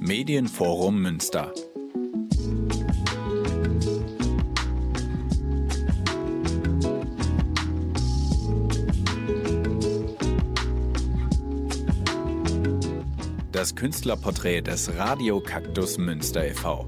Medienforum Münster. Das Künstlerporträt des Radio Kaktus Münster e.V.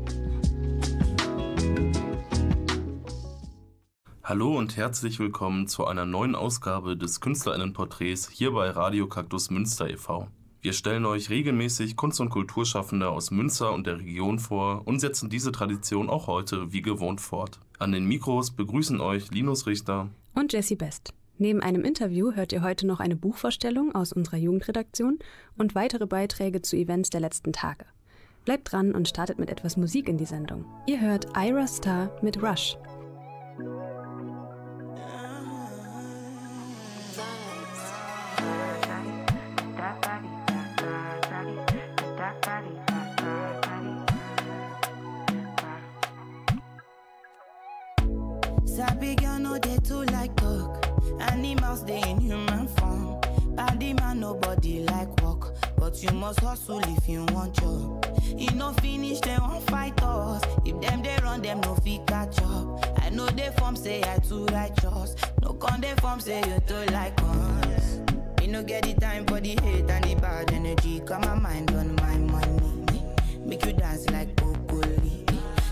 Hallo und herzlich willkommen zu einer neuen Ausgabe des Künstlerinnenporträts hier bei Radio Kaktus Münster e.V. Wir stellen euch regelmäßig Kunst- und Kulturschaffende aus Münster und der Region vor und setzen diese Tradition auch heute wie gewohnt fort. An den Mikros begrüßen euch Linus Richter und Jessie Best. Neben einem Interview hört ihr heute noch eine Buchvorstellung aus unserer Jugendredaktion und weitere Beiträge zu Events der letzten Tage. Bleibt dran und startet mit etwas Musik in die Sendung. Ihr hört Ira Star mit Rush. In human form. Body man nobody like work, but you must hustle if you want job. E no finish dem wan fight us. If dem dey run dem no fit catch up. I know dey form say I too righteous. No con dey form say you too like us. Me no get the time for the hate and the bad energy. Got my mind on my money. Make you dance like broccoli.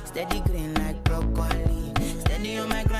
Steady green like broccoli. Steady on my grind,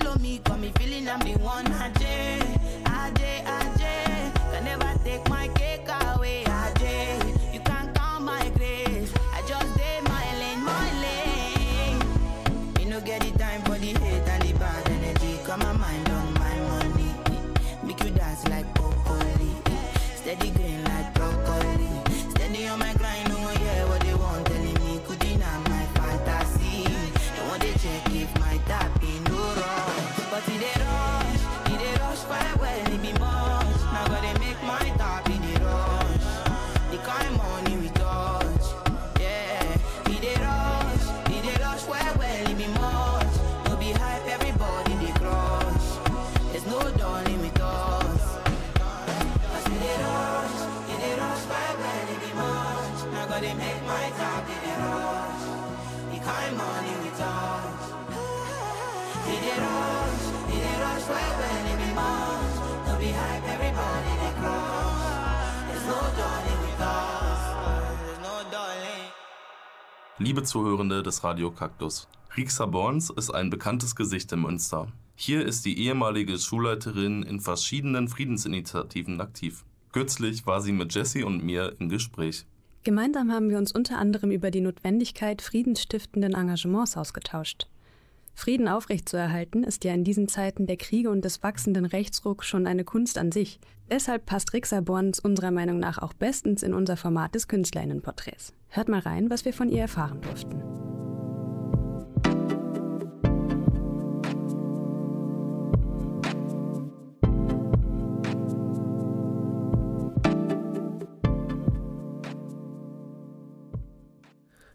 Hello me, got me feeling I'm the Liebe Zuhörende des Radio Kaktus. Rixa Borns ist ein bekanntes Gesicht in Münster. Hier ist die ehemalige Schulleiterin in verschiedenen Friedensinitiativen aktiv. Kürzlich war sie mit Jessie und mir im Gespräch. Gemeinsam haben wir uns unter anderem über die Notwendigkeit friedensstiftenden Engagements ausgetauscht. Frieden aufrechtzuerhalten ist ja in diesen Zeiten der Kriege und des wachsenden Rechtsrucks schon eine Kunst an sich. Deshalb passt Rixa Borns unserer Meinung nach auch bestens in unser Format des Künstlerinnenporträts. Hört mal rein, was wir von ihr erfahren durften.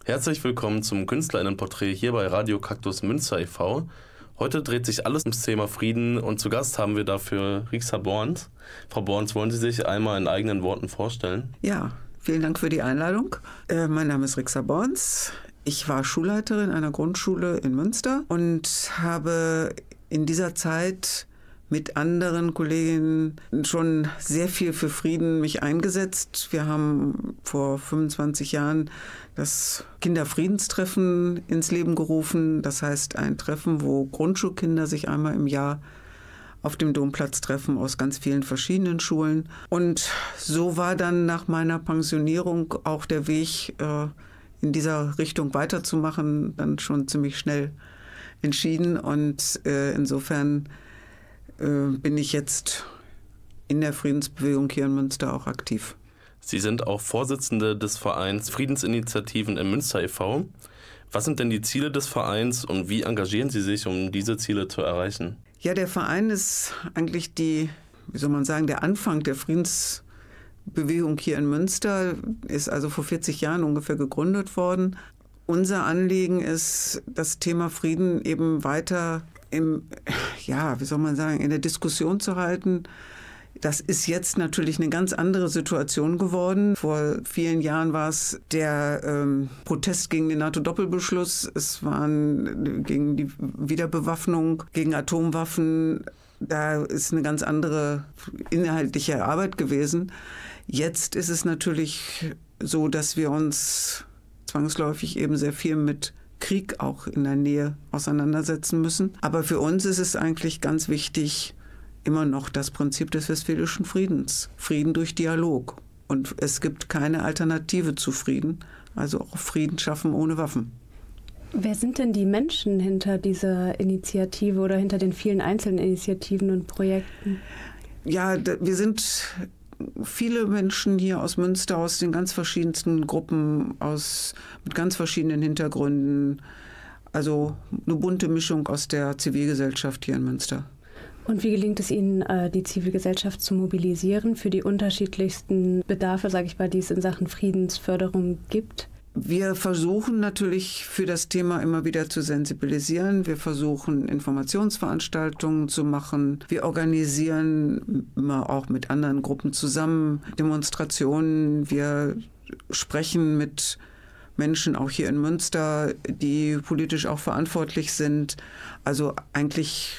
Herzlich willkommen zum Künstlerinnenporträt hier bei Radio Kaktus Münster e.V. Heute dreht sich alles ums Thema Frieden und zu Gast haben wir dafür Rixa Borns. Frau Borns, wollen Sie sich einmal in eigenen Worten vorstellen? Ja, vielen Dank für die Einladung. Äh, mein Name ist Rixa Borns. Ich war Schulleiterin einer Grundschule in Münster und habe in dieser Zeit mit anderen Kolleginnen schon sehr viel für Frieden mich eingesetzt. Wir haben vor 25 Jahren das Kinderfriedenstreffen ins Leben gerufen. Das heißt ein Treffen, wo Grundschulkinder sich einmal im Jahr auf dem Domplatz treffen aus ganz vielen verschiedenen Schulen. Und so war dann nach meiner Pensionierung auch der Weg äh, in dieser Richtung weiterzumachen, dann schon ziemlich schnell entschieden. Und äh, insofern äh, bin ich jetzt in der Friedensbewegung hier in Münster auch aktiv. Sie sind auch Vorsitzende des Vereins Friedensinitiativen im Münster e.V. Was sind denn die Ziele des Vereins und wie engagieren Sie sich, um diese Ziele zu erreichen? Ja, der Verein ist eigentlich die, wie soll man sagen, der Anfang der Friedensbewegung hier in Münster, ist also vor 40 Jahren ungefähr gegründet worden. Unser Anliegen ist, das Thema Frieden eben weiter im, ja, wie soll man sagen, in der Diskussion zu halten, das ist jetzt natürlich eine ganz andere Situation geworden. Vor vielen Jahren war es der ähm, Protest gegen den NATO-Doppelbeschluss. Es waren gegen die Wiederbewaffnung, gegen Atomwaffen. Da ist eine ganz andere inhaltliche Arbeit gewesen. Jetzt ist es natürlich so, dass wir uns zwangsläufig eben sehr viel mit Krieg auch in der Nähe auseinandersetzen müssen. Aber für uns ist es eigentlich ganz wichtig, immer noch das Prinzip des Westfälischen Friedens. Frieden durch Dialog. Und es gibt keine Alternative zu Frieden. Also auch Frieden schaffen ohne Waffen. Wer sind denn die Menschen hinter dieser Initiative oder hinter den vielen einzelnen Initiativen und Projekten? Ja, wir sind viele Menschen hier aus Münster, aus den ganz verschiedensten Gruppen, aus, mit ganz verschiedenen Hintergründen. Also eine bunte Mischung aus der Zivilgesellschaft hier in Münster. Und wie gelingt es Ihnen, äh, die Zivilgesellschaft zu mobilisieren für die unterschiedlichsten Bedarfe, sage ich mal, die es in Sachen Friedensförderung gibt? Wir versuchen natürlich für das Thema immer wieder zu sensibilisieren. Wir versuchen Informationsveranstaltungen zu machen. Wir organisieren immer auch mit anderen Gruppen zusammen Demonstrationen. Wir sprechen mit Menschen auch hier in Münster, die politisch auch verantwortlich sind. Also eigentlich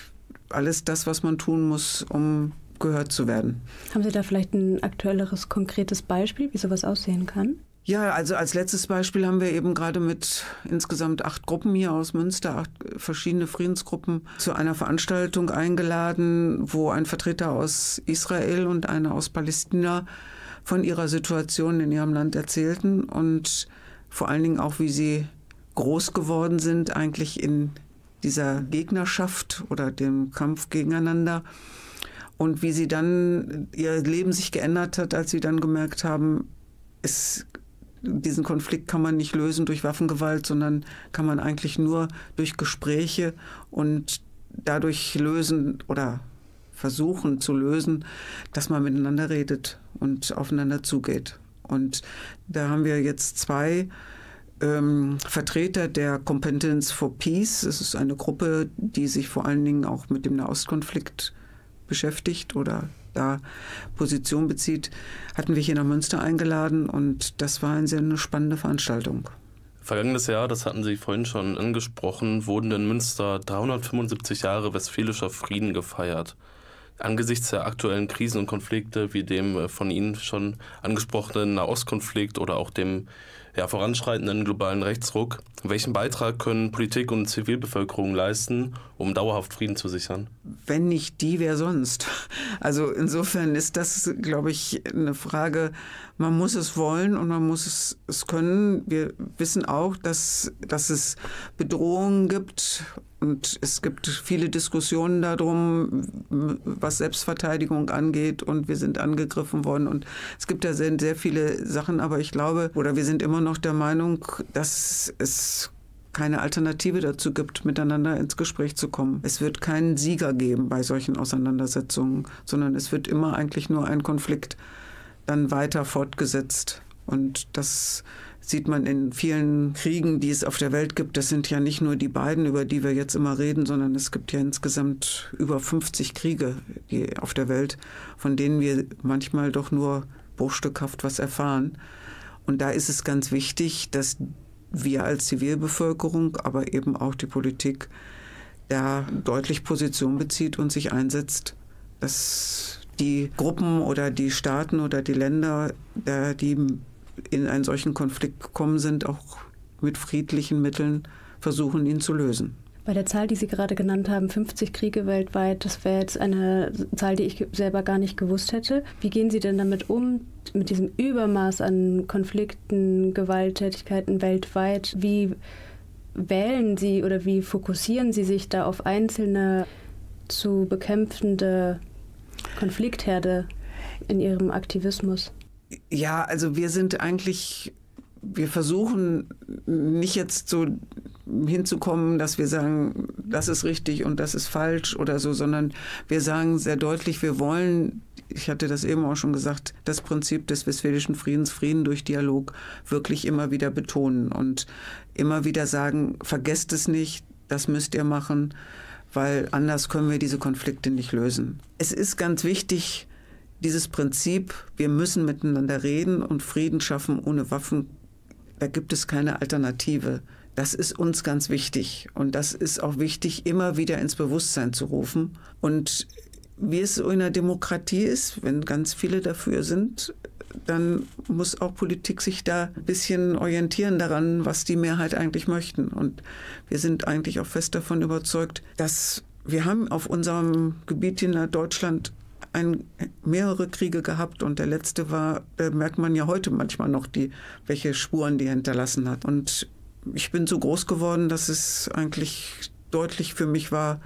alles das, was man tun muss, um gehört zu werden. Haben Sie da vielleicht ein aktuelleres, konkretes Beispiel, wie sowas aussehen kann? Ja, also als letztes Beispiel haben wir eben gerade mit insgesamt acht Gruppen hier aus Münster, acht verschiedene Friedensgruppen, zu einer Veranstaltung eingeladen, wo ein Vertreter aus Israel und einer aus Palästina von ihrer Situation in ihrem Land erzählten und vor allen Dingen auch, wie sie groß geworden sind, eigentlich in dieser Gegnerschaft oder dem Kampf gegeneinander und wie sie dann ihr Leben sich geändert hat, als sie dann gemerkt haben, es, diesen Konflikt kann man nicht lösen durch Waffengewalt, sondern kann man eigentlich nur durch Gespräche und dadurch lösen oder versuchen zu lösen, dass man miteinander redet und aufeinander zugeht. Und da haben wir jetzt zwei ähm, Vertreter der Competence for Peace. Es ist eine Gruppe, die sich vor allen Dingen auch mit dem Nahostkonflikt beschäftigt oder da Position bezieht, hatten wir hier nach Münster eingeladen und das war eine sehr spannende Veranstaltung. Vergangenes Jahr, das hatten Sie vorhin schon angesprochen, wurden in Münster 375 Jahre westfälischer Frieden gefeiert. Angesichts der aktuellen Krisen und Konflikte, wie dem äh, von Ihnen schon angesprochenen Nahostkonflikt oder auch dem ja, voranschreitenden globalen Rechtsruck. Welchen Beitrag können Politik und Zivilbevölkerung leisten, um dauerhaft Frieden zu sichern? Wenn nicht die, wer sonst? Also insofern ist das, glaube ich, eine Frage, man muss es wollen und man muss es, es können. Wir wissen auch, dass, dass es Bedrohungen gibt und es gibt viele Diskussionen darum, was Selbstverteidigung angeht und wir sind angegriffen worden und es gibt da sehr, sehr viele Sachen, aber ich glaube, oder wir sind immer noch der Meinung, dass es keine Alternative dazu gibt, miteinander ins Gespräch zu kommen. Es wird keinen Sieger geben bei solchen Auseinandersetzungen, sondern es wird immer eigentlich nur ein Konflikt dann weiter fortgesetzt. Und das sieht man in vielen Kriegen, die es auf der Welt gibt. Das sind ja nicht nur die beiden, über die wir jetzt immer reden, sondern es gibt ja insgesamt über 50 Kriege die auf der Welt, von denen wir manchmal doch nur bruchstückhaft was erfahren. Und da ist es ganz wichtig, dass wir als Zivilbevölkerung, aber eben auch die Politik da deutlich Position bezieht und sich einsetzt, dass die Gruppen oder die Staaten oder die Länder, die in einen solchen Konflikt gekommen sind, auch mit friedlichen Mitteln versuchen, ihn zu lösen. Bei der Zahl, die Sie gerade genannt haben, 50 Kriege weltweit, das wäre jetzt eine Zahl, die ich selber gar nicht gewusst hätte. Wie gehen Sie denn damit um, mit diesem Übermaß an Konflikten, Gewalttätigkeiten weltweit? Wie wählen Sie oder wie fokussieren Sie sich da auf einzelne zu bekämpfende Konfliktherde in Ihrem Aktivismus? Ja, also wir sind eigentlich wir versuchen nicht jetzt so hinzukommen, dass wir sagen, das ist richtig und das ist falsch oder so, sondern wir sagen sehr deutlich, wir wollen, ich hatte das eben auch schon gesagt, das Prinzip des westfälischen Friedens, Frieden durch Dialog, wirklich immer wieder betonen und immer wieder sagen, vergesst es nicht, das müsst ihr machen, weil anders können wir diese Konflikte nicht lösen. Es ist ganz wichtig, dieses Prinzip, wir müssen miteinander reden und Frieden schaffen ohne Waffen da gibt es keine Alternative. Das ist uns ganz wichtig. Und das ist auch wichtig, immer wieder ins Bewusstsein zu rufen. Und wie es so in der Demokratie ist, wenn ganz viele dafür sind, dann muss auch Politik sich da ein bisschen orientieren daran, was die Mehrheit eigentlich möchten. Und wir sind eigentlich auch fest davon überzeugt, dass wir haben auf unserem Gebiet in Deutschland ein, mehrere Kriege gehabt und der letzte war, da merkt man ja heute manchmal noch, die, welche Spuren die hinterlassen hat. Und ich bin so groß geworden, dass es eigentlich deutlich für mich war,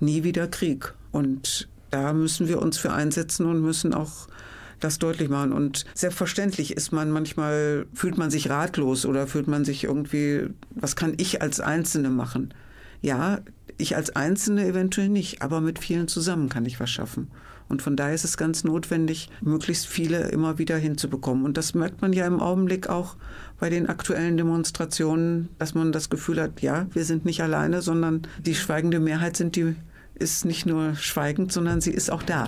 nie wieder Krieg. Und da müssen wir uns für einsetzen und müssen auch das deutlich machen. Und selbstverständlich ist man manchmal, fühlt man sich ratlos oder fühlt man sich irgendwie, was kann ich als Einzelne machen? Ja, ich als Einzelne eventuell nicht, aber mit vielen zusammen kann ich was schaffen. Und von daher ist es ganz notwendig, möglichst viele immer wieder hinzubekommen. Und das merkt man ja im Augenblick auch bei den aktuellen Demonstrationen, dass man das Gefühl hat, ja, wir sind nicht alleine, sondern die schweigende Mehrheit sind die, ist nicht nur schweigend, sondern sie ist auch da.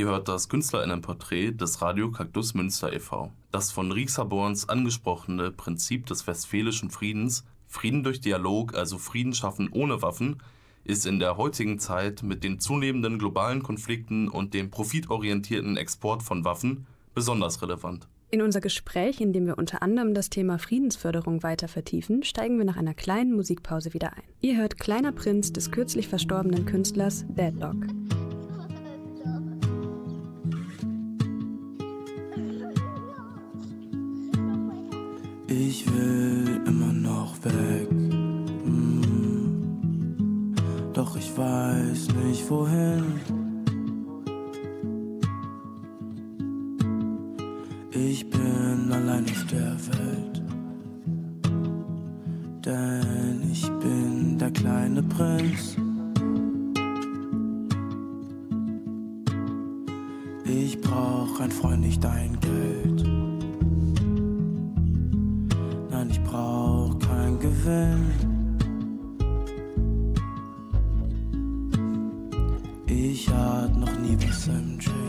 Ihr hört das Künstlerinnenporträt des Radio Kaktus Münster e.V. Das von Riekshaborns angesprochene Prinzip des westfälischen Friedens, Frieden durch Dialog, also Frieden schaffen ohne Waffen, ist in der heutigen Zeit mit den zunehmenden globalen Konflikten und dem profitorientierten Export von Waffen besonders relevant. In unser Gespräch, in dem wir unter anderem das Thema Friedensförderung weiter vertiefen, steigen wir nach einer kleinen Musikpause wieder ein. Ihr hört Kleiner Prinz des kürzlich verstorbenen Künstlers Deadlock. Ich will immer noch weg. Hm. Doch ich weiß nicht wohin. Ich bin allein auf der Welt. Denn ich bin der kleine Prinz. Ich brauch ein Freund, nicht dein Geld. Gewinn. Ich hatte noch nie was im Drink,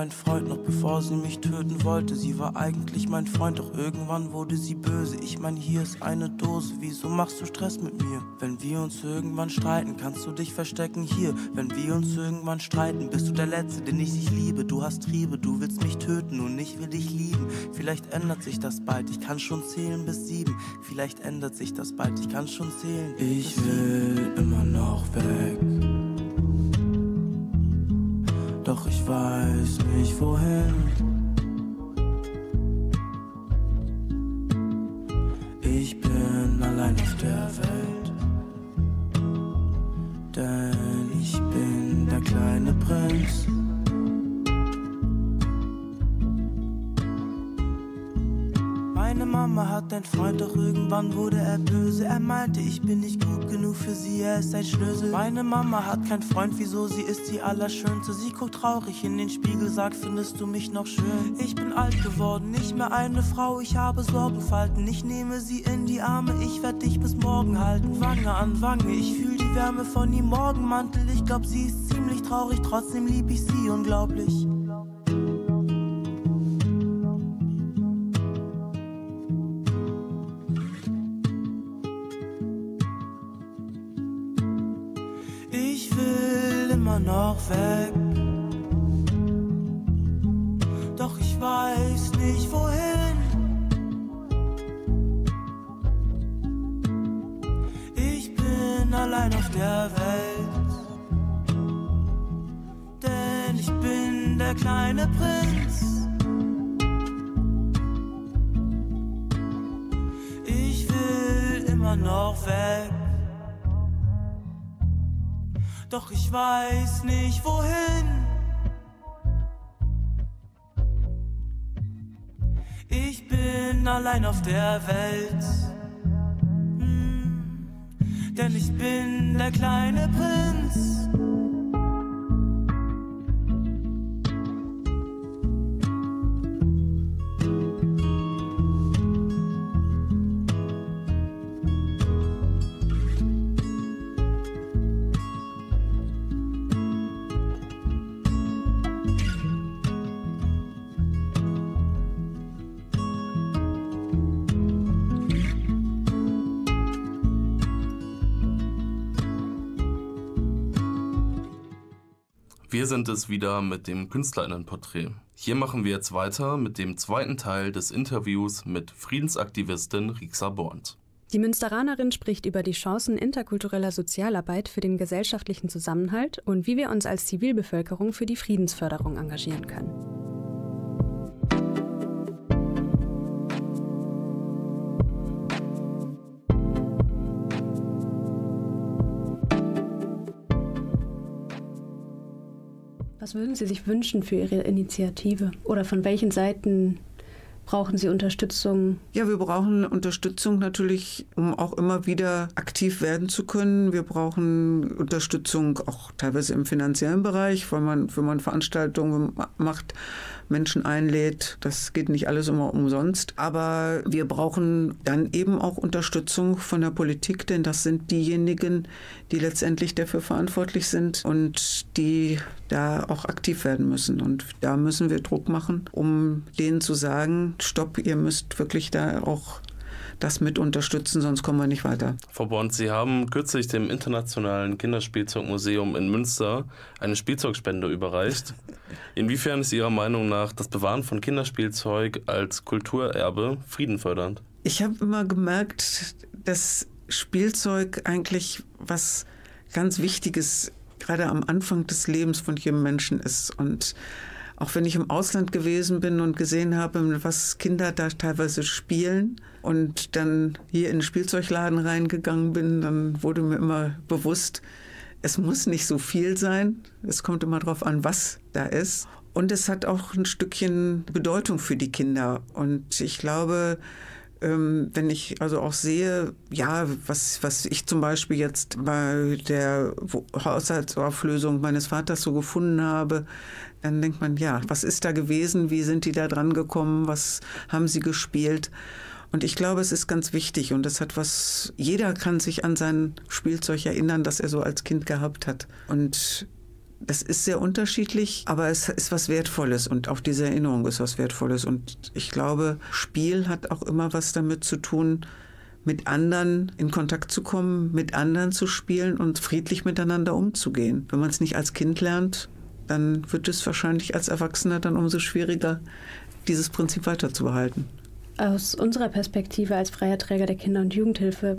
mein Freund, noch bevor sie mich töten wollte. Sie war eigentlich mein Freund, doch irgendwann wurde sie böse. Ich mein, hier ist eine Dose, wieso machst du Stress mit mir? Wenn wir uns irgendwann streiten, kannst du dich verstecken hier. Wenn wir uns irgendwann streiten, bist du der Letzte, den ich dich liebe. Du hast Triebe, du willst mich töten und ich will dich lieben. Vielleicht ändert sich das bald, ich kann schon zählen bis sieben. Vielleicht ändert sich das bald, ich kann schon zählen. Ich will immer noch weg. Doch ich weiß nicht wohin. Ich bin allein auf der Welt. Denn ich bin der kleine Prinz. Mama hat ein Freund, doch irgendwann wurde er böse. Er meinte, ich bin nicht gut genug für sie, er ist ein Schlüssel. Meine Mama hat keinen Freund, wieso sie ist die Allerschönste. Sie guckt traurig in den Spiegel, sagt, findest du mich noch schön? Ich bin alt geworden, nicht mehr eine Frau, ich habe Sorgenfalten. Ich nehme sie in die Arme, ich werd dich bis morgen halten. Wange an Wange, ich fühl die Wärme von ihrem Morgenmantel. Ich glaub, sie ist ziemlich traurig, trotzdem lieb ich sie unglaublich. Weg. Doch ich weiß nicht wohin. Ich bin allein auf der Welt. Denn ich bin der kleine Prinz. Ich will immer noch weg. Doch ich weiß nicht wohin. Ich bin allein auf der Welt. Hm, denn ich bin der kleine Prinz. Sind es wieder mit dem Künstlerinnenporträt. Hier machen wir jetzt weiter mit dem zweiten Teil des Interviews mit Friedensaktivistin Rixa Bornt. Die Münsteranerin spricht über die Chancen interkultureller Sozialarbeit für den gesellschaftlichen Zusammenhalt und wie wir uns als Zivilbevölkerung für die Friedensförderung engagieren können. Was würden Sie sich wünschen für Ihre Initiative? Oder von welchen Seiten brauchen Sie Unterstützung? Ja, wir brauchen Unterstützung natürlich, um auch immer wieder aktiv werden zu können. Wir brauchen Unterstützung auch teilweise im finanziellen Bereich, weil man, wenn man Veranstaltungen macht, Menschen einlädt. Das geht nicht alles immer umsonst. Aber wir brauchen dann eben auch Unterstützung von der Politik, denn das sind diejenigen, die letztendlich dafür verantwortlich sind und die da auch aktiv werden müssen. Und da müssen wir Druck machen, um denen zu sagen, stopp, ihr müsst wirklich da auch das mit unterstützen, sonst kommen wir nicht weiter. Frau Bond, Sie haben kürzlich dem Internationalen Kinderspielzeugmuseum in Münster eine Spielzeugspende überreicht. Inwiefern ist Ihrer Meinung nach das Bewahren von Kinderspielzeug als Kulturerbe friedenfördernd? Ich habe immer gemerkt, dass Spielzeug eigentlich was ganz Wichtiges gerade am Anfang des Lebens von jedem Menschen ist. Und auch wenn ich im Ausland gewesen bin und gesehen habe, was Kinder da teilweise spielen und dann hier in den Spielzeugladen reingegangen bin, dann wurde mir immer bewusst, es muss nicht so viel sein. Es kommt immer darauf an, was da ist. Und es hat auch ein Stückchen Bedeutung für die Kinder. Und ich glaube, ähm, wenn ich also auch sehe, ja, was, was ich zum Beispiel jetzt bei der Haushaltsauflösung meines Vaters so gefunden habe, dann denkt man, ja, was ist da gewesen? Wie sind die da dran gekommen? Was haben sie gespielt? Und ich glaube, es ist ganz wichtig und das hat was, jeder kann sich an sein Spielzeug erinnern, das er so als Kind gehabt hat. Und das ist sehr unterschiedlich, aber es ist was Wertvolles und auch diese Erinnerung ist was Wertvolles. Und ich glaube, Spiel hat auch immer was damit zu tun, mit anderen in Kontakt zu kommen, mit anderen zu spielen und friedlich miteinander umzugehen. Wenn man es nicht als Kind lernt, dann wird es wahrscheinlich als Erwachsener dann umso schwieriger, dieses Prinzip weiterzubehalten. Aus unserer Perspektive als freier Träger der Kinder- und Jugendhilfe,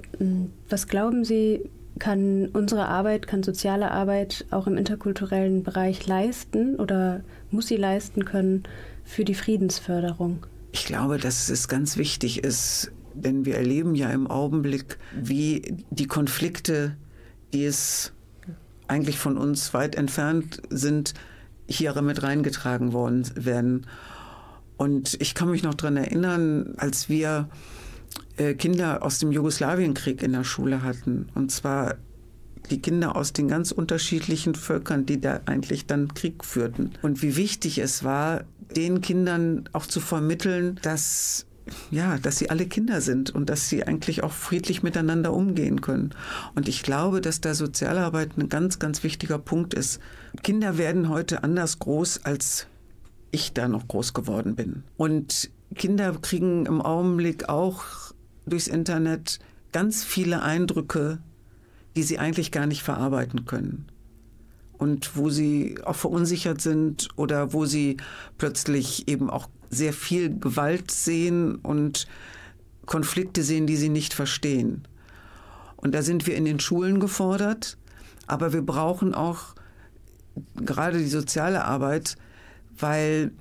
was glauben Sie, kann unsere Arbeit, kann soziale Arbeit auch im interkulturellen Bereich leisten oder muss sie leisten können für die Friedensförderung? Ich glaube, dass es ganz wichtig ist, denn wir erleben ja im Augenblick, wie die Konflikte, die es eigentlich von uns weit entfernt sind, hier mit reingetragen worden werden. Und ich kann mich noch daran erinnern, als wir äh, Kinder aus dem Jugoslawienkrieg in der Schule hatten. Und zwar die Kinder aus den ganz unterschiedlichen Völkern, die da eigentlich dann Krieg führten. Und wie wichtig es war, den Kindern auch zu vermitteln, dass ja, dass sie alle Kinder sind und dass sie eigentlich auch friedlich miteinander umgehen können. Und ich glaube, dass da Sozialarbeit ein ganz, ganz wichtiger Punkt ist. Kinder werden heute anders groß, als ich da noch groß geworden bin. Und Kinder kriegen im Augenblick auch durchs Internet ganz viele Eindrücke, die sie eigentlich gar nicht verarbeiten können. und wo sie auch verunsichert sind oder wo sie plötzlich eben auch sehr viel Gewalt sehen und Konflikte sehen, die sie nicht verstehen. Und da sind wir in den Schulen gefordert, aber wir brauchen auch gerade die soziale Arbeit, weil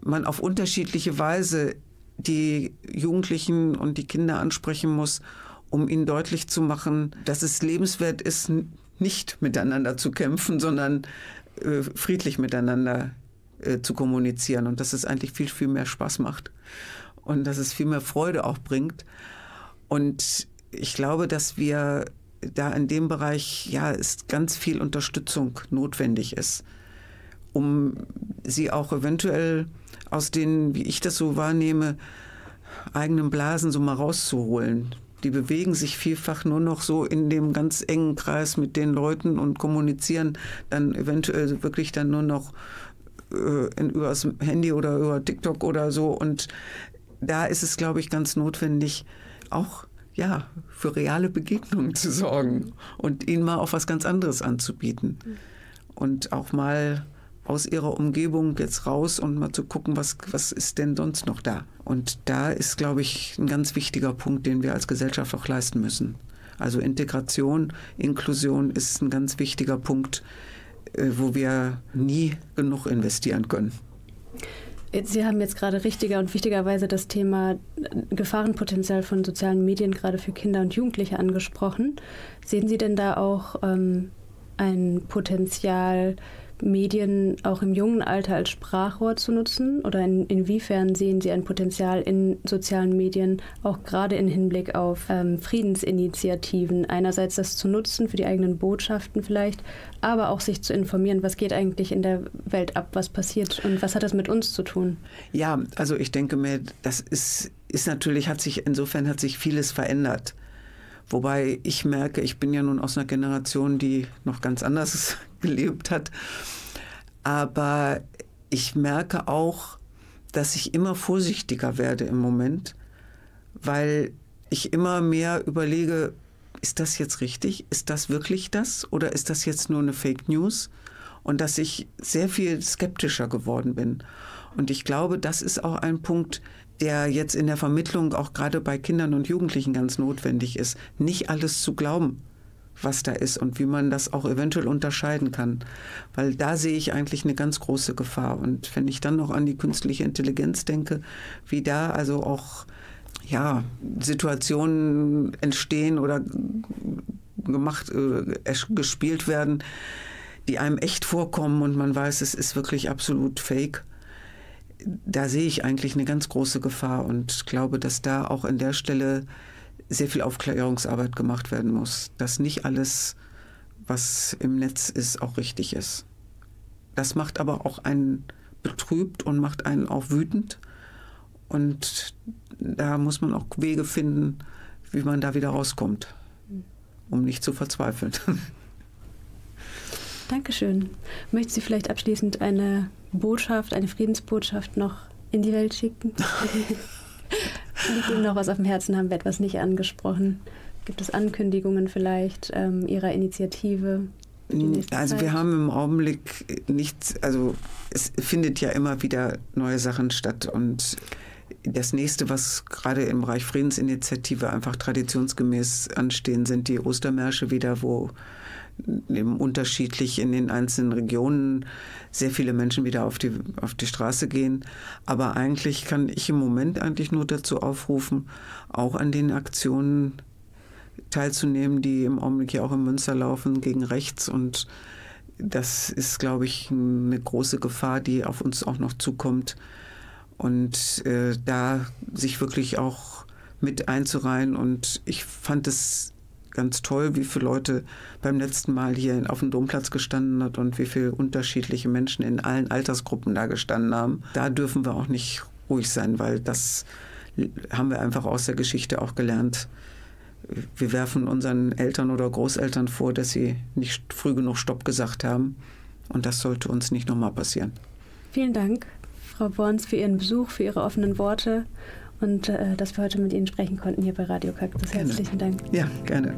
man auf unterschiedliche Weise die Jugendlichen und die Kinder ansprechen muss, um ihnen deutlich zu machen, dass es lebenswert ist, nicht miteinander zu kämpfen, sondern äh, friedlich miteinander äh, zu kommunizieren und dass es eigentlich viel, viel mehr Spaß macht und dass es viel mehr Freude auch bringt. Und ich glaube, dass wir da in dem Bereich, ja, ist ganz viel Unterstützung notwendig ist, um sie auch eventuell aus den, wie ich das so wahrnehme, eigenen Blasen so mal rauszuholen. Die bewegen sich vielfach nur noch so in dem ganz engen Kreis mit den Leuten und kommunizieren dann eventuell wirklich dann nur noch äh, in, übers Handy oder über TikTok oder so. Und da ist es, glaube ich, ganz notwendig, auch ja, für reale Begegnungen zu sorgen und ihnen mal auch was ganz anderes anzubieten. Und auch mal aus ihrer Umgebung jetzt raus und mal zu gucken, was, was ist denn sonst noch da. Und da ist, glaube ich, ein ganz wichtiger Punkt, den wir als Gesellschaft auch leisten müssen. Also Integration, Inklusion ist ein ganz wichtiger Punkt, äh, wo wir nie genug investieren können. Sie haben jetzt gerade richtiger und wichtigerweise das Thema äh, Gefahrenpotenzial von sozialen Medien gerade für Kinder und Jugendliche angesprochen. Sehen Sie denn da auch ähm, ein Potenzial, Medien auch im jungen Alter als Sprachrohr zu nutzen? Oder in, inwiefern sehen Sie ein Potenzial in sozialen Medien, auch gerade im Hinblick auf ähm, Friedensinitiativen? Einerseits das zu nutzen für die eigenen Botschaften vielleicht, aber auch sich zu informieren, was geht eigentlich in der Welt ab, was passiert und was hat das mit uns zu tun? Ja, also ich denke mir, das ist, ist natürlich, hat sich, insofern hat sich vieles verändert. Wobei ich merke, ich bin ja nun aus einer Generation, die noch ganz anders gelebt hat. Aber ich merke auch, dass ich immer vorsichtiger werde im Moment, weil ich immer mehr überlege, ist das jetzt richtig? Ist das wirklich das? Oder ist das jetzt nur eine Fake News? Und dass ich sehr viel skeptischer geworden bin. Und ich glaube, das ist auch ein Punkt, der jetzt in der Vermittlung auch gerade bei Kindern und Jugendlichen ganz notwendig ist, nicht alles zu glauben, was da ist und wie man das auch eventuell unterscheiden kann. Weil da sehe ich eigentlich eine ganz große Gefahr. Und wenn ich dann noch an die künstliche Intelligenz denke, wie da also auch ja, Situationen entstehen oder gemacht, äh, gespielt werden, die einem echt vorkommen und man weiß, es ist wirklich absolut fake da sehe ich eigentlich eine ganz große Gefahr und glaube, dass da auch an der Stelle sehr viel Aufklärungsarbeit gemacht werden muss, dass nicht alles, was im Netz ist, auch richtig ist. Das macht aber auch einen betrübt und macht einen auch wütend. Und da muss man auch Wege finden, wie man da wieder rauskommt, um nicht zu verzweifeln. Dankeschön. Möchten Sie vielleicht abschließend eine Botschaft, eine Friedensbotschaft noch in die Welt schicken? Liegt Ihnen noch was auf dem Herzen? Haben wir etwas nicht angesprochen? Gibt es Ankündigungen vielleicht ähm, Ihrer Initiative? Also wir haben im Augenblick nichts, also es findet ja immer wieder neue Sachen statt und das nächste, was gerade im Bereich Friedensinitiative einfach traditionsgemäß anstehen, sind die Ostermärsche wieder, wo eben unterschiedlich in den einzelnen Regionen sehr viele Menschen wieder auf die, auf die Straße gehen. Aber eigentlich kann ich im Moment eigentlich nur dazu aufrufen, auch an den Aktionen teilzunehmen, die im Augenblick ja auch in Münster laufen gegen rechts. Und das ist, glaube ich, eine große Gefahr, die auf uns auch noch zukommt. Und äh, da sich wirklich auch mit einzureihen. Und ich fand es ganz toll, wie viele Leute beim letzten Mal hier auf dem Domplatz gestanden hat und wie viele unterschiedliche Menschen in allen Altersgruppen da gestanden haben. Da dürfen wir auch nicht ruhig sein, weil das haben wir einfach aus der Geschichte auch gelernt. Wir werfen unseren Eltern oder Großeltern vor, dass sie nicht früh genug Stopp gesagt haben. Und das sollte uns nicht nochmal passieren. Vielen Dank, Frau Borns, für Ihren Besuch, für Ihre offenen Worte und äh, dass wir heute mit Ihnen sprechen konnten hier bei Radio Kaktus. Herzlichen Dank. Ja, gerne.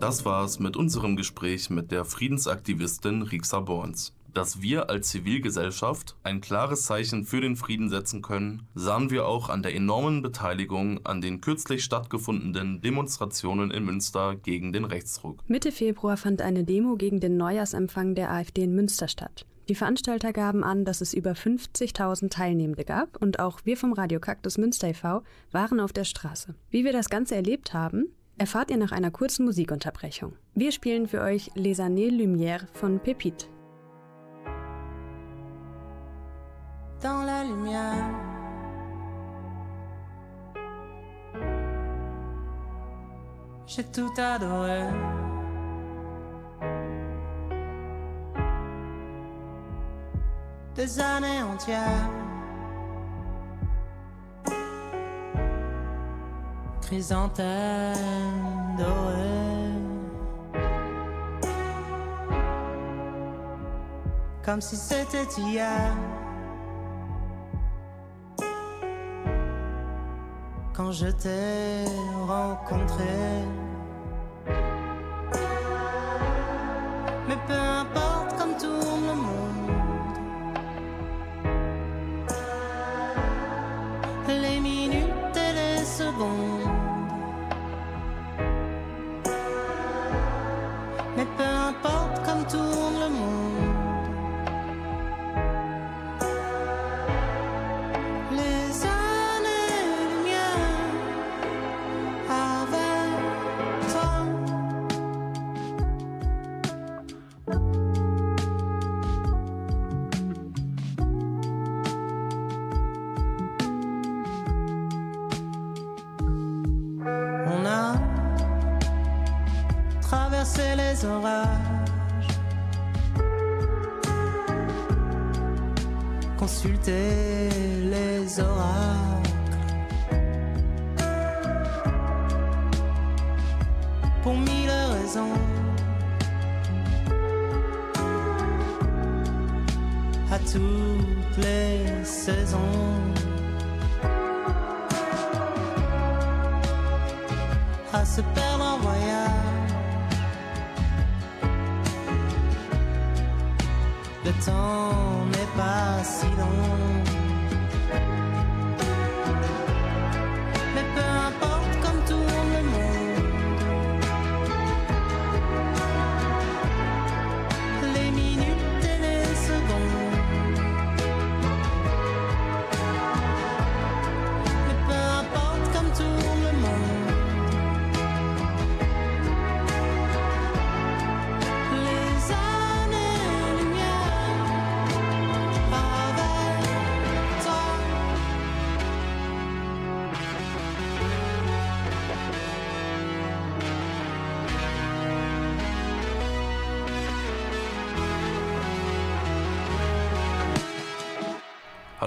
Das war's mit unserem Gespräch mit der Friedensaktivistin Rixa Borns. Dass wir als Zivilgesellschaft ein klares Zeichen für den Frieden setzen können, sahen wir auch an der enormen Beteiligung an den kürzlich stattgefundenen Demonstrationen in Münster gegen den Rechtsruck. Mitte Februar fand eine Demo gegen den Neujahrsempfang der AfD in Münster statt. Die Veranstalter gaben an, dass es über 50.000 Teilnehmende gab und auch wir vom Radio Kaktus Münster e.V. waren auf der Straße. Wie wir das Ganze erlebt haben, erfahrt ihr nach einer kurzen Musikunterbrechung. Wir spielen für euch Les Années Lumière von Pépite. J'ai tout adoré. Des années entières. Chrysanthème dorée. Comme si c'était hier. Quand je t'ai rencontré. Mais peu importe comme tourne le monde, pour mille raisons. À toutes les saisons. à se perdre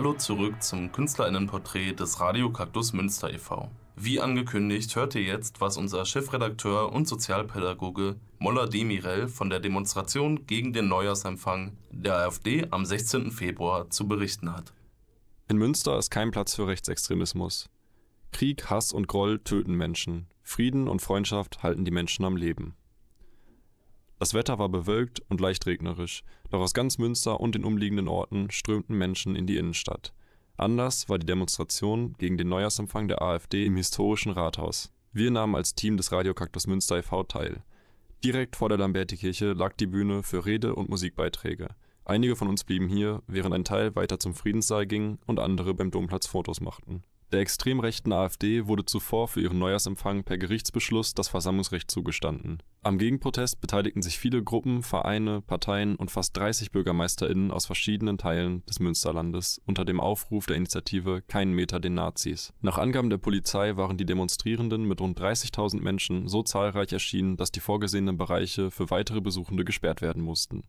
Hallo zurück zum KünstlerInnenporträt des Radio Kaktus Münster e.V. Wie angekündigt hört ihr jetzt, was unser Chefredakteur und Sozialpädagoge Moller Demirel von der Demonstration gegen den Neujahrsempfang der AfD am 16. Februar zu berichten hat. In Münster ist kein Platz für Rechtsextremismus. Krieg, Hass und Groll töten Menschen. Frieden und Freundschaft halten die Menschen am Leben. Das Wetter war bewölkt und leicht regnerisch, doch aus ganz Münster und den umliegenden Orten strömten Menschen in die Innenstadt. Anders war die Demonstration gegen den Neujahrsempfang der AfD im historischen Rathaus. Wir nahmen als Team des Radio Kaktus Münster e.V. teil. Direkt vor der Lamberti-Kirche lag die Bühne für Rede- und Musikbeiträge. Einige von uns blieben hier, während ein Teil weiter zum Friedenssaal ging und andere beim Domplatz Fotos machten. Der extrem rechten AfD wurde zuvor für ihren Neujahrsempfang per Gerichtsbeschluss das Versammlungsrecht zugestanden. Am Gegenprotest beteiligten sich viele Gruppen, Vereine, Parteien und fast 30 BürgermeisterInnen aus verschiedenen Teilen des Münsterlandes unter dem Aufruf der Initiative Keinen Meter den Nazis. Nach Angaben der Polizei waren die Demonstrierenden mit rund 30.000 Menschen so zahlreich erschienen, dass die vorgesehenen Bereiche für weitere Besuchende gesperrt werden mussten.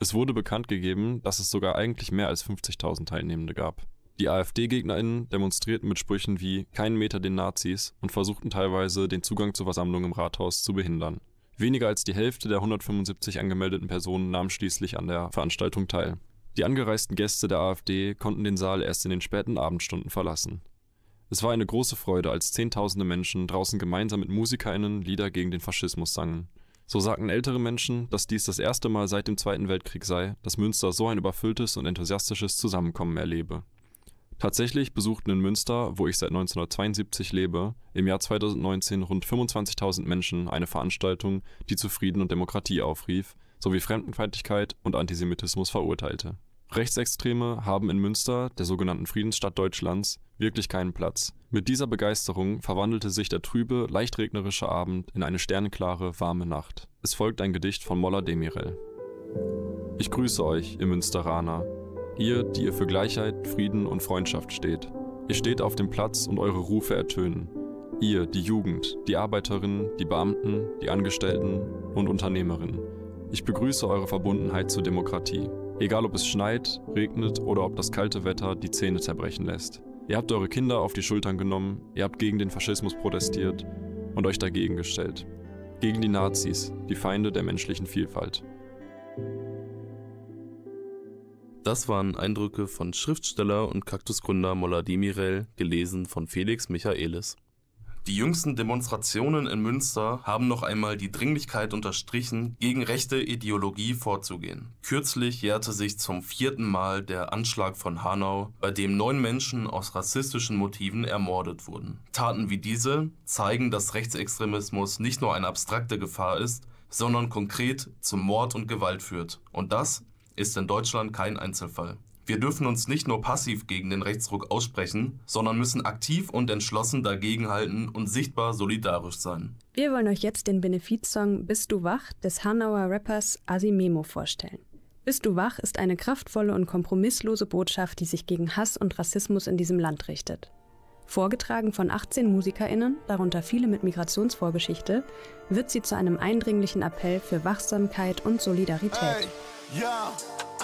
Es wurde bekannt gegeben, dass es sogar eigentlich mehr als 50.000 Teilnehmende gab. Die AfD-GegnerInnen demonstrierten mit Sprüchen wie Keinen Meter den Nazis und versuchten teilweise, den Zugang zur Versammlung im Rathaus zu behindern. Weniger als die Hälfte der 175 angemeldeten Personen nahm schließlich an der Veranstaltung teil. Die angereisten Gäste der AfD konnten den Saal erst in den späten Abendstunden verlassen. Es war eine große Freude, als zehntausende Menschen draußen gemeinsam mit MusikerInnen Lieder gegen den Faschismus sangen. So sagten ältere Menschen, dass dies das erste Mal seit dem Zweiten Weltkrieg sei, dass Münster so ein überfülltes und enthusiastisches Zusammenkommen erlebe. Tatsächlich besuchten in Münster, wo ich seit 1972 lebe, im Jahr 2019 rund 25.000 Menschen eine Veranstaltung, die zu Frieden und Demokratie aufrief, sowie Fremdenfeindlichkeit und Antisemitismus verurteilte. Rechtsextreme haben in Münster, der sogenannten Friedensstadt Deutschlands, wirklich keinen Platz. Mit dieser Begeisterung verwandelte sich der trübe, leicht regnerische Abend in eine sternenklare, warme Nacht. Es folgt ein Gedicht von Molla Demirel. Ich grüße euch, ihr Münsteraner, ihr, die ihr für Gleichheit, Frieden und Freundschaft steht. Ihr steht auf dem Platz und eure Rufe ertönen. Ihr, die Jugend, die Arbeiterinnen, die Beamten, die Angestellten und Unternehmerinnen. Ich begrüße eure Verbundenheit zur Demokratie. Egal ob es schneit, regnet oder ob das kalte Wetter die Zähne zerbrechen lässt. Ihr habt eure Kinder auf die Schultern genommen, ihr habt gegen den Faschismus protestiert und euch dagegen gestellt. Gegen die Nazis, die Feinde der menschlichen Vielfalt. Das waren Eindrücke von Schriftsteller und Kaktusgründer Molla Demirel, gelesen von Felix Michaelis. Die jüngsten Demonstrationen in Münster haben noch einmal die Dringlichkeit unterstrichen, gegen rechte Ideologie vorzugehen. Kürzlich jährte sich zum vierten Mal der Anschlag von Hanau, bei dem neun Menschen aus rassistischen Motiven ermordet wurden. Taten wie diese zeigen, dass Rechtsextremismus nicht nur eine abstrakte Gefahr ist, sondern konkret zum Mord und Gewalt führt. Und das ist in Deutschland kein Einzelfall. Wir dürfen uns nicht nur passiv gegen den Rechtsruck aussprechen, sondern müssen aktiv und entschlossen dagegenhalten und sichtbar solidarisch sein. Wir wollen euch jetzt den Benefizsong Bist du wach des Hanauer Rappers Asimemo vorstellen. Bist du wach ist eine kraftvolle und kompromisslose Botschaft, die sich gegen Hass und Rassismus in diesem Land richtet. Vorgetragen von 18 MusikerInnen, darunter viele mit Migrationsvorgeschichte, wird sie zu einem eindringlichen Appell für Wachsamkeit und Solidarität. Hey, ja.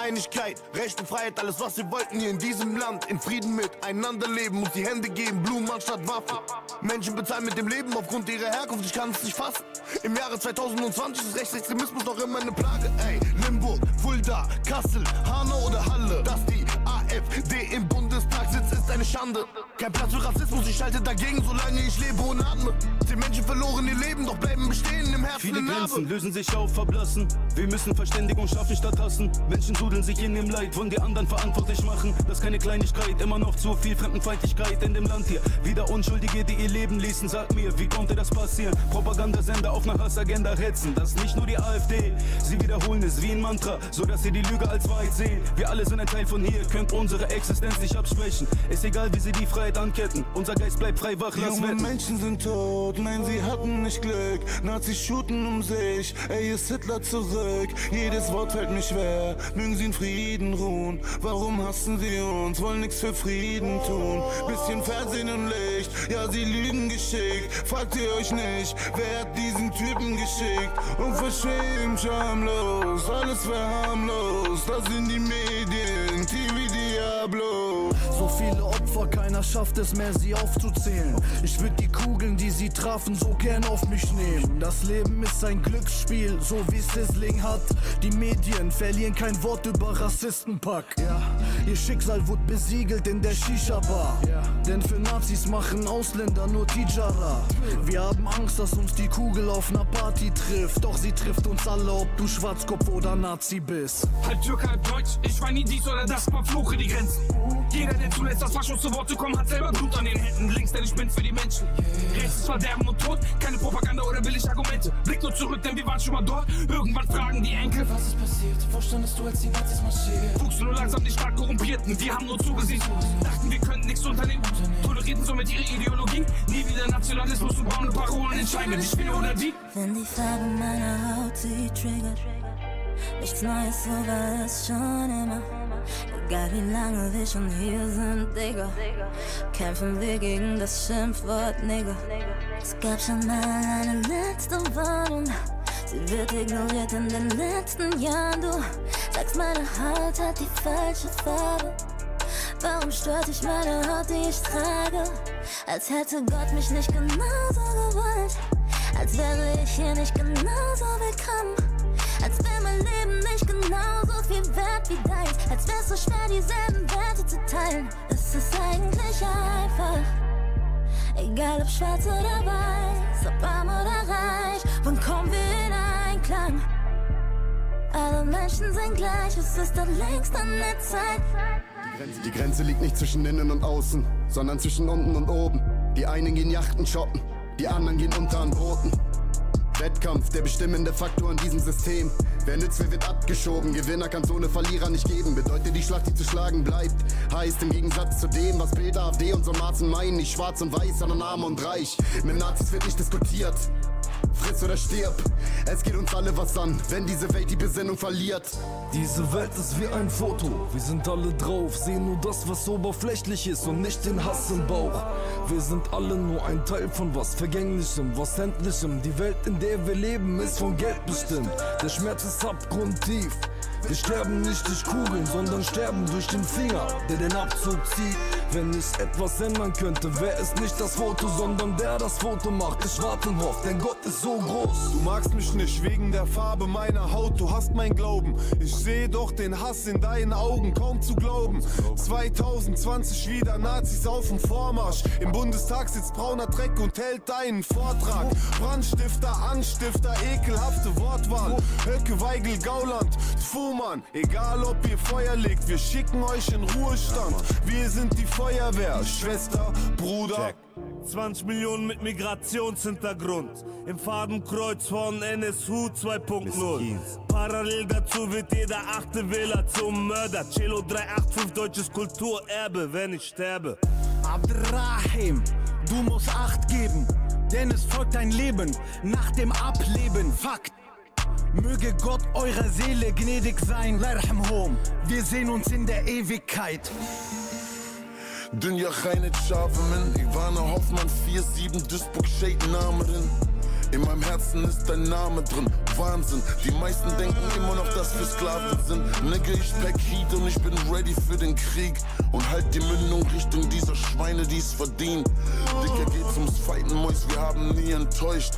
Einigkeit, Recht und Freiheit, alles was wir wollten hier in diesem Land. In Frieden miteinander leben, muss die Hände geben, Blumen anstatt Waffen. Menschen bezahlen mit dem Leben aufgrund ihrer Herkunft, ich kann es nicht fassen. Im Jahre 2020 ist Rechtsextremismus noch immer eine Plage. Ey, Limburg, Fulda, Kassel, Hanau oder Halle. Dass die AfD im Bundestag sitzt, ist eine Schande. Kein Platz für Rassismus, ich schalte dagegen, solange ich lebe und atme. Die Menschen verloren ihr Leben, doch bleiben bestehen im Herzen Viele Grenzen lösen sich auf, verblassen. Wir müssen Verständigung schaffen statt hassen. Menschen sudeln sich in dem Leid, wollen die anderen verantwortlich machen. Das ist keine Kleinigkeit, immer noch zu viel Fremdenfeindlichkeit in dem Land hier. Wieder Unschuldige, die ihr Leben ließen, sag mir, wie konnte das passieren? Propagandasender auf einer Hassagenda hetzen, das ist nicht nur die AfD. Sie wiederholen es wie ein Mantra, so dass sie die Lüge als Wahrheit sehen. Wir alle sind ein Teil von hier, könnt unsere Existenz nicht absprechen. Ist egal, wie sie die Freiheit anketten, unser Geist bleibt frei wach, lass Junge wetten. Menschen sind tot, nein, sie hatten nicht Glück. Nazis shooten um sich, ey, ist Hitler zurück. Jedes Wort fällt mir schwer, mögen sie in Frieden ruhen. Warum hassen sie uns, wollen nichts für Frieden tun? Bisschen Fernsehen und Licht, ja, sie lügen geschickt. Fragt ihr euch nicht, wer hat diesen Typen geschickt? Unverschämt, schamlos, alles verharmlos. Das sind die Medien, Pablo. So viele Opfer, keiner schafft es mehr, sie aufzuzählen. Ich würde die Kugeln, die sie trafen, so gern auf mich nehmen. Das Leben ist ein Glücksspiel, so wie Sizzling hat. Die Medien verlieren kein Wort über Rassistenpack. Ja, ihr Schicksal wurde besiegelt in der Shisha-Bar. Ja. Denn für Nazis machen Ausländer nur Tijara. Wir haben Angst, dass uns die Kugel auf einer Party trifft. Doch sie trifft uns alle, ob du Schwarzkopf oder Nazi bist. Halb Türk, halb Deutsch, ich war nie dies oder das, verfluche die Grenzen. Jeder, der zulässt, dass Faschos zu Wort zu kommen, hat selber Blut an den Händen. Links, denn ich bin's für die Menschen. Rechts ist Verderben und Tod, keine Propaganda oder billig Argumente. Blick nur zurück, denn wir waren schon mal dort. Irgendwann fragen die Enkel, was ist passiert? Wo standest du, als die Nazis marschiert? Wuchsen nur langsam die stark korrumpierten, wir haben nur zugesehen. Dachten, wir könnten nichts unternehmen. Tolerierten somit ihre Ideologie. Nie wieder Nationalismus und braune Parolen entscheiden, ich bin oder die. Wenn die Farbe meiner Haut sie triggert. Nichts Neues, so war es schon immer. Egal wie lange wir schon hier sind, Digga. Kämpfen wir gegen das Schimpfwort, Nigga. Es gab schon mal eine letzte Warnung. Sie wird ignoriert in den letzten Jahren. Du sagst, meine Haut hat die falsche Farbe. Warum stört dich meine Haut, die ich trage? Als hätte Gott mich nicht genauso gewollt. Als wäre ich hier nicht genauso willkommen. Als wäre mein Leben nicht genauso viel wert wie deins. Als wär's so schwer, dieselben Werte zu teilen. Es ist eigentlich einfach. Egal ob schwarz oder weiß, ob arm oder reich, wann kommen wir in Einklang? Alle Menschen sind gleich, es ist doch längst an der Zeit. Die Grenze liegt nicht zwischen innen und außen, sondern zwischen unten und oben. Die einen gehen Yachten shoppen, die anderen gehen unter an Booten. Wettkampf, der bestimmende Faktor in diesem System. Wer nützt, wer wird abgeschoben. Gewinner kann so eine Verlierer nicht geben. Bedeutet die Schlacht, die zu schlagen bleibt. Heißt im Gegensatz zu dem, was Bild AfD und so Marzen meinen, nicht schwarz und weiß, sondern arm und reich. Mit Nazis wird nicht diskutiert. Friss oder stirb, es geht uns alle was an, wenn diese Welt die Besinnung verliert. Diese Welt ist wie ein Foto, wir sind alle drauf, sehen nur das, was oberflächlich ist und nicht den Hass im Bauch. Wir sind alle nur ein Teil von was Vergänglichem, was Endlichem. Die Welt, in der wir leben, ist von Geld bestimmt. Der Schmerz ist abgrundtief. Wir sterben nicht durch Kugeln, sondern sterben durch den Finger, der den Abzug zieht. Wenn ich etwas ändern könnte, wäre es nicht das Foto, sondern der das Foto macht. Ich warte und hoffe, denn Gott ist so groß. Du magst mich nicht wegen der Farbe meiner Haut, du hast mein Glauben. Ich sehe doch den Hass in deinen Augen, kaum zu glauben. 2020 wieder Nazis auf dem Vormarsch. Im Bundestag sitzt brauner Dreck und hält einen Vortrag. Brandstifter, Anstifter, ekelhafte Wortwahl. Höcke, Weigel, Gauland, Fuhrmann. Egal ob ihr Feuer legt, wir schicken euch in Ruhestand. Wir sind die Feuerwehr, Schwester, Bruder. 20 Millionen mit Migrationshintergrund. Im Fadenkreuz von NSU 2.0. Parallel dazu wird jeder achte Wähler zum Mörder. Cello 385, deutsches Kulturerbe, wenn ich sterbe. Abdrahim, du musst Acht geben, denn es folgt ein Leben nach dem Ableben. Fakt. Möge Gott eurer Seele gnädig sein. Lerham home. Wir sehen uns in der Ewigkeit. Dünya Reinet Schavemen, Ivana Hoffmann 4-7, Duisburg Shade Name drin. In meinem Herzen ist dein Name drin, Wahnsinn. Die meisten denken immer noch, dass wir Sklaven sind. Nigga, ich pack Heat und ich bin ready für den Krieg. Und halt die Mündung Richtung dieser Schweine, die es verdienen. Dicker geht's ums Fighten, Mois, wir haben nie enttäuscht.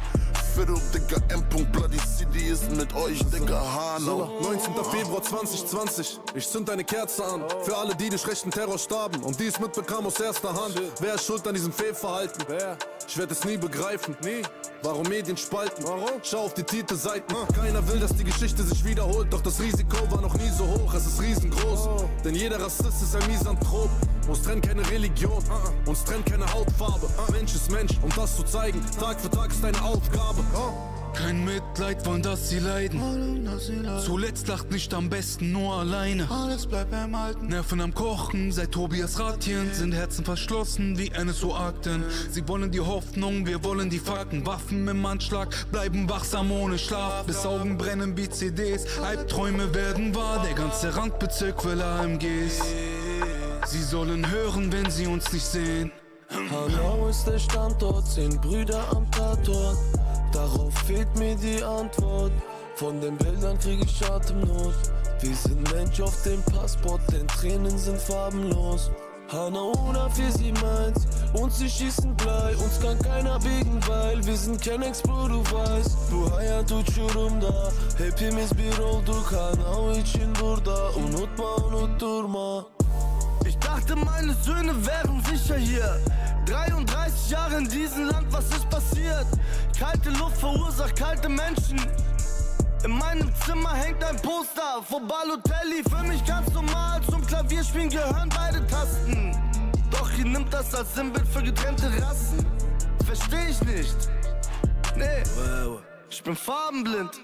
Fiddle, Digga, M. Bloody City ist mit euch, Digga, Hanau. 19. Februar 2020, ich zünd eine Kerze an. Für alle, die durch rechten Terror starben und dies mitbekamen aus erster Hand. Wer ist schuld an diesem Fehlverhalten? Wer? Ich werde es nie begreifen. Nie. Warum Medien spalten? Warum? Schau auf die Titelseiten. Keiner will, dass die Geschichte sich wiederholt. Doch das Risiko war noch nie so hoch. Es ist riesengroß. Denn jeder Rassist ist ein Misanthrop. Uns trennt keine Religion. Uns trennt keine Hautfarbe. Mensch ist Mensch. Um das zu zeigen, Tag für Tag ist deine Aufgabe. Kein Mitleid wollen, dass sie leiden. Zuletzt lacht nicht am besten nur alleine. Alles bleibt beim Alten. Nerven am Kochen, seit Tobias Ratien sind Herzen verschlossen wie NSO-Akten. Sie wollen die Hoffnung, wir wollen die Fakten. Waffen im Anschlag, bleiben wachsam ohne Schlaf. Bis Augen brennen wie CDs, Albträume werden wahr. Der ganze Randbezirk will AMGs. Sie sollen hören, wenn sie uns nicht sehen. Hanau ist der Standort, zehn Brüder am Tatort. Darauf fehlt mir die Antwort. Von den Bildern krieg ich Atemnot. Wir sind Mensch auf dem Passport, denn Tränen sind farbenlos. Hanau 471, uns sie schießen Blei, uns kann keiner biegen, weil wir sind kein Expo, du weißt. Bu hayat uçurumda, hepimiz bir olduk. Hanau için burada, unutma unutturma. Ich dachte, meine Söhne wären sicher hier. 33 Jahre in diesem Land, was ist passiert? Kalte Luft verursacht kalte Menschen. In meinem Zimmer hängt ein Poster von Balotelli. Für mich ganz normal, zum Klavierspielen gehören beide Tasten. Doch ihr nimmt das als Sinnbild für getrennte Rassen. Versteh ich nicht. Nee, ich bin farbenblind.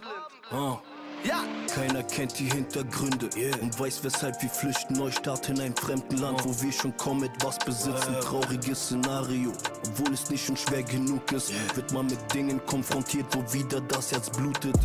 Oh. Ja. Keiner kennt die Hintergründe und weiß, weshalb wir flüchten. Neustart in ein fremden Land, wo wir schon kaum etwas besitzen. Trauriges Szenario, obwohl es nicht schon schwer genug ist. Wird man mit Dingen konfrontiert, wo wieder das Herz blutet.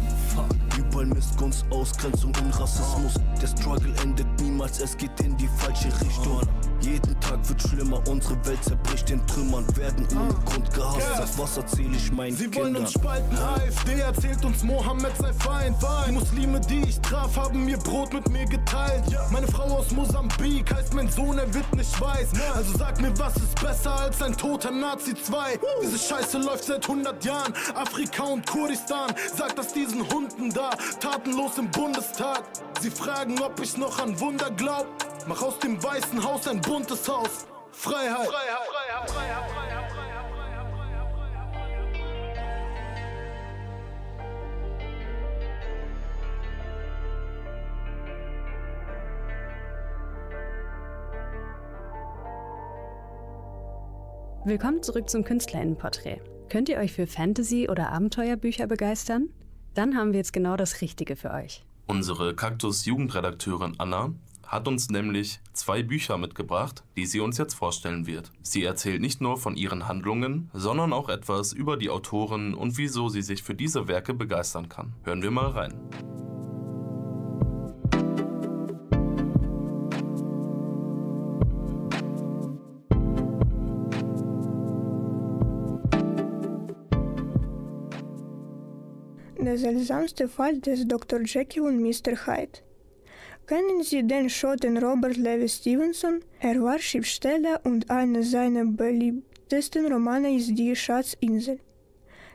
Überall Missgunst, Ausgrenzung und Rassismus. Der Struggle endet niemals, es geht in die falsche Richtung. Jeden Tag wird schlimmer, unsere Welt zerbricht in Trümmern, werden ohne Grund gehasst. Sag, was erzähl ich meinen Sie Kindern? wollen uns spalten, AfD erzählt uns, Mohammed sei Feind. Die Muslime, die ich traf, haben mir Brot mit mir geteilt. Meine Frau aus Mosambik heißt mein Sohn, er wird nicht weiß. Also sag mir, was ist besser als ein toter Nazi 2? Diese Scheiße läuft seit 100 Jahren. Afrika und Kurdistan, sag das diesen Hunden da, tatenlos im Bundestag. Sie fragen, ob ich noch an Wunder glaub. Mach aus dem weißen Haus ein buntes Haus. Freiheit. Freiheit. Freiheit. Freiheit. Freiheit. Willkommen zurück zum Künstlerinnenporträt. Könnt ihr euch für Fantasy- oder Abenteuerbücher begeistern? Dann haben wir jetzt genau das Richtige für euch. Unsere Kaktus-Jugendredakteurin Anna hat uns nämlich zwei Bücher mitgebracht, die sie uns jetzt vorstellen wird. Sie erzählt nicht nur von ihren Handlungen, sondern auch etwas über die Autoren und wieso sie sich für diese Werke begeistern kann. Hören wir mal rein. Der seltsamste Fall des Dr. Jekyll und Mr. Hyde. Kennen Sie den Schotten Robert Louis Stevenson? Er war Schriftsteller und einer seiner beliebtesten Romane ist Die Schatzinsel.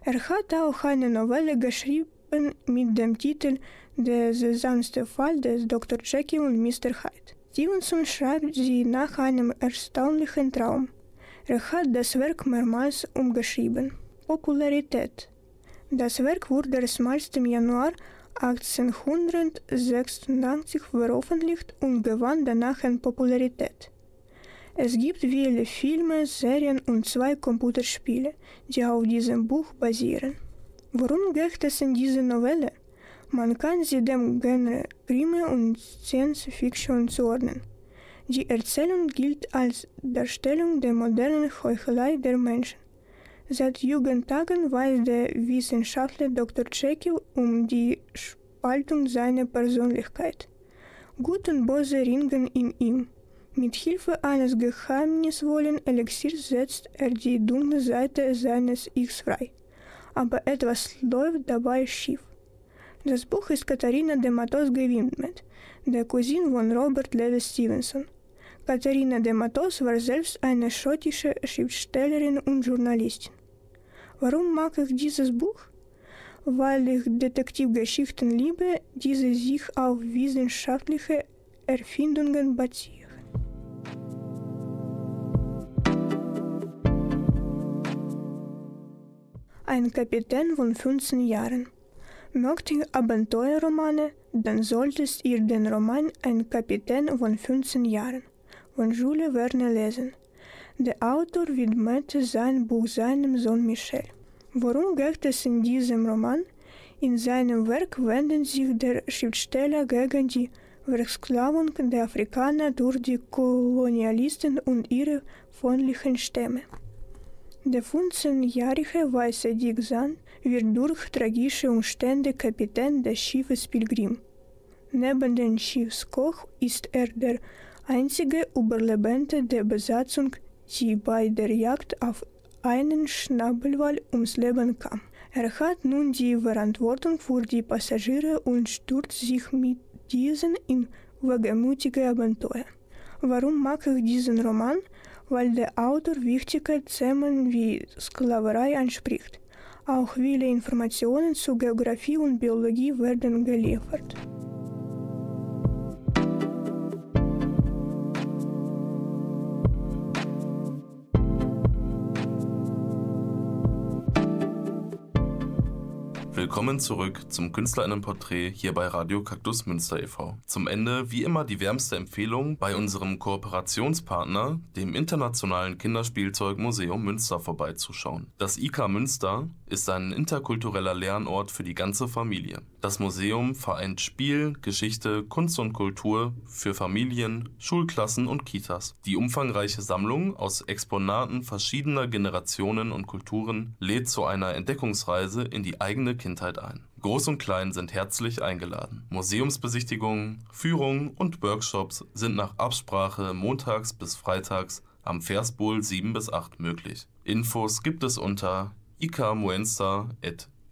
Er hat auch eine Novelle geschrieben mit dem Titel Der seltsamste Fall des Dr. Jekyll und Mr. Hyde. Stevenson schreibt sie nach einem erstaunlichen Traum. Er hat das Werk mehrmals umgeschrieben. Popularität. Das Werk wurde erstmals im Januar 1886 veröffentlicht und gewann danach an Popularität. Es gibt viele Filme, Serien und zwei Computerspiele, die auf diesem Buch basieren. Worum geht es in dieser Novelle? Man kann sie dem Genre Krimi und Science Fiction zuordnen. Die Erzählung gilt als Darstellung der modernen Heuchelei der Menschen. Seit Jugendtagen weiß der Wissenschaftler Dr. Jekyll um die Spaltung seiner Persönlichkeit. Gut und Böse ringen in ihm. Mit Hilfe eines geheimnisvollen Elixiers setzt er die dunkle Seite seines Ichs frei. Aber etwas läuft dabei schief. Das Buch ist Katharina de Matos gewidmet, der Cousine von Robert Louis Stevenson. Katharina de Matos war selbst eine schottische Schriftstellerin und Journalistin. Warum mag ich dieses Buch? Weil ich Detektivgeschichten liebe, die sich auf wissenschaftliche Erfindungen basieren. Ein Kapitän von 15 Jahren. Mögt ihr Abenteuerromane, dann solltet ihr den Roman Ein Kapitän von 15 Jahren von Jules Verne lesen. Der Autor widmete sein Buch seinem Sohn Michel. Worum geht es in diesem Roman? In seinem Werk wenden sich der Schriftsteller gegen die Versklavung der Afrikaner durch die Kolonialisten und ihre freundlichen Stämme. Der 15-jährige weiße Dick Sand wird durch tragische Umstände Kapitän des Schiffes Pilgrim. Neben dem Schiffskoch ist er der einzige Überlebende der Besatzung, die bei der Jagd auf einen Schnabelwal ums Leben kam. Er hat nun die Verantwortung für die Passagiere und stürzt sich mit diesen in wagemutige Abenteuer. Warum mag ich diesen Roman? Weil der Autor wichtige Themen wie Sklaverei anspricht. Auch viele Informationen zu Geografie und Biologie werden geliefert. Willkommen zurück zum Künstlerinnenporträt hier bei Radio Kaktus Münster e.V. Zum Ende wie immer die wärmste Empfehlung bei unserem Kooperationspartner, dem Internationalen Kinderspielzeugmuseum Münster vorbeizuschauen. Das IK Münster ist ein interkultureller Lernort für die ganze Familie. Das Museum vereint Spiel, Geschichte, Kunst und Kultur für Familien, Schulklassen und Kitas. Die umfangreiche Sammlung aus Exponaten verschiedener Generationen und Kulturen lädt zu einer Entdeckungsreise in die eigene Kindheit ein. Groß und Klein sind herzlich eingeladen. Museumsbesichtigungen, Führungen und Workshops sind nach Absprache montags bis freitags am Versbohl 7 bis 8 möglich. Infos gibt es unter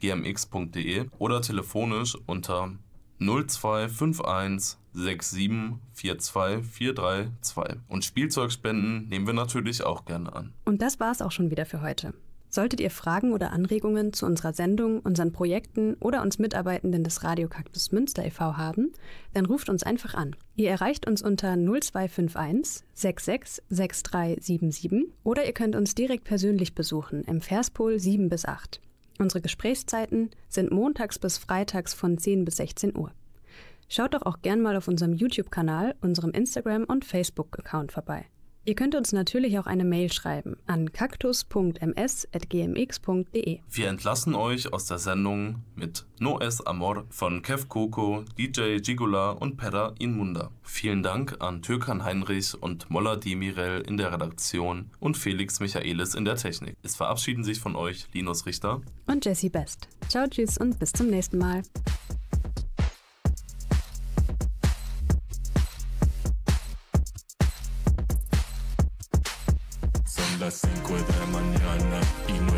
ikamuenza.gmx.de oder telefonisch unter 0251 6742432. Und Spielzeugspenden nehmen wir natürlich auch gerne an. Und das war's auch schon wieder für heute. Solltet ihr Fragen oder Anregungen zu unserer Sendung, unseren Projekten oder uns Mitarbeitenden des Radio Kaktus Münster e.V. haben, dann ruft uns einfach an. Ihr erreicht uns unter 0251 66 6377 oder ihr könnt uns direkt persönlich besuchen im Verspol 7 bis 8. Unsere Gesprächszeiten sind montags bis freitags von 10 bis 16 Uhr. Schaut doch auch gern mal auf unserem YouTube-Kanal, unserem Instagram- und Facebook-Account vorbei. Ihr könnt uns natürlich auch eine Mail schreiben an kaktus.ms.gmx.de. Wir entlassen euch aus der Sendung mit No Es Amor von Kev Coco, DJ Gigula und Pera Inmunda. Vielen Dank an Türkan Heinrich und Molla Demirel in der Redaktion und Felix Michaelis in der Technik. Es verabschieden sich von euch Linus Richter und Jesse Best. Ciao, tschüss und bis zum nächsten Mal. las 5 de la mañana y no